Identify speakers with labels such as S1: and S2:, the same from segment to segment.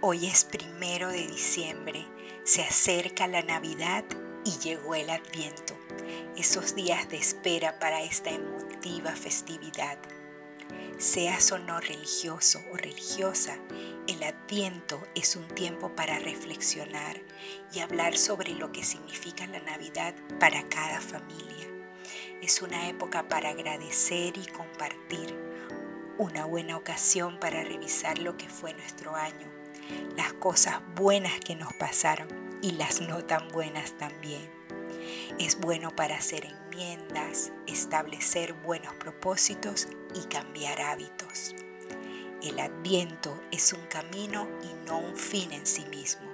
S1: Hoy es primero de diciembre, se acerca la Navidad y llegó el Adviento, esos días de espera para esta emotiva festividad. Seas o no religioso o religiosa, el Adviento es un tiempo para reflexionar y hablar sobre lo que significa la Navidad para cada familia. Es una época para agradecer y compartir, una buena ocasión para revisar lo que fue nuestro año las cosas buenas que nos pasaron y las no tan buenas también. Es bueno para hacer enmiendas, establecer buenos propósitos y cambiar hábitos. El adviento es un camino y no un fin en sí mismo,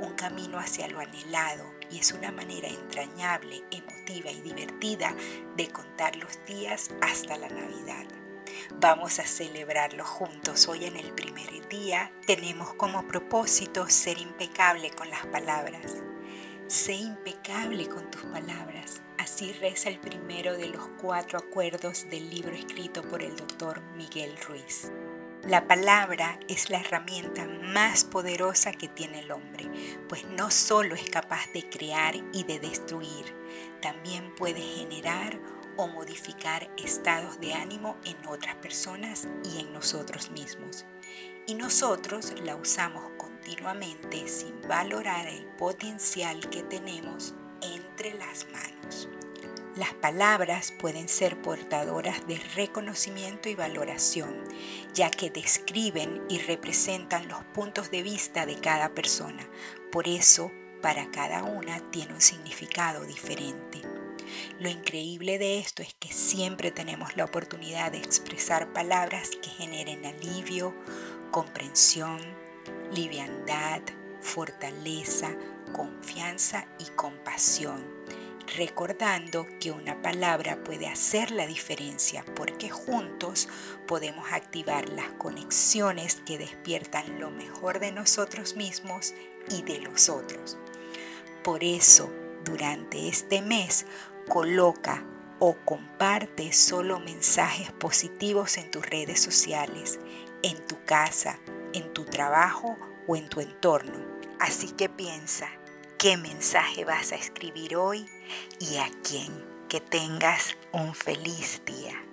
S1: un camino hacia lo anhelado y es una manera entrañable, emotiva y divertida de contar los días hasta la Navidad. Vamos a celebrarlo juntos. Hoy en el primer día tenemos como propósito ser impecable con las palabras. Sé impecable con tus palabras. Así reza el primero de los cuatro acuerdos del libro escrito por el doctor Miguel Ruiz. La palabra es la herramienta más poderosa que tiene el hombre, pues no solo es capaz de crear y de destruir, también puede generar o modificar estados de ánimo en otras personas y en nosotros mismos. Y nosotros la usamos continuamente sin valorar el potencial que tenemos entre las manos. Las palabras pueden ser portadoras de reconocimiento y valoración, ya que describen y representan los puntos de vista de cada persona. Por eso, para cada una tiene un significado diferente. Lo increíble de esto es que siempre tenemos la oportunidad de expresar palabras que generen alivio, comprensión, liviandad, fortaleza, confianza y compasión, recordando que una palabra puede hacer la diferencia porque juntos podemos activar las conexiones que despiertan lo mejor de nosotros mismos y de los otros. Por eso, durante este mes, coloca o comparte solo mensajes positivos en tus redes sociales, en tu casa, en tu trabajo o en tu entorno. Así que piensa, ¿qué mensaje vas a escribir hoy y a quién? Que tengas un feliz día.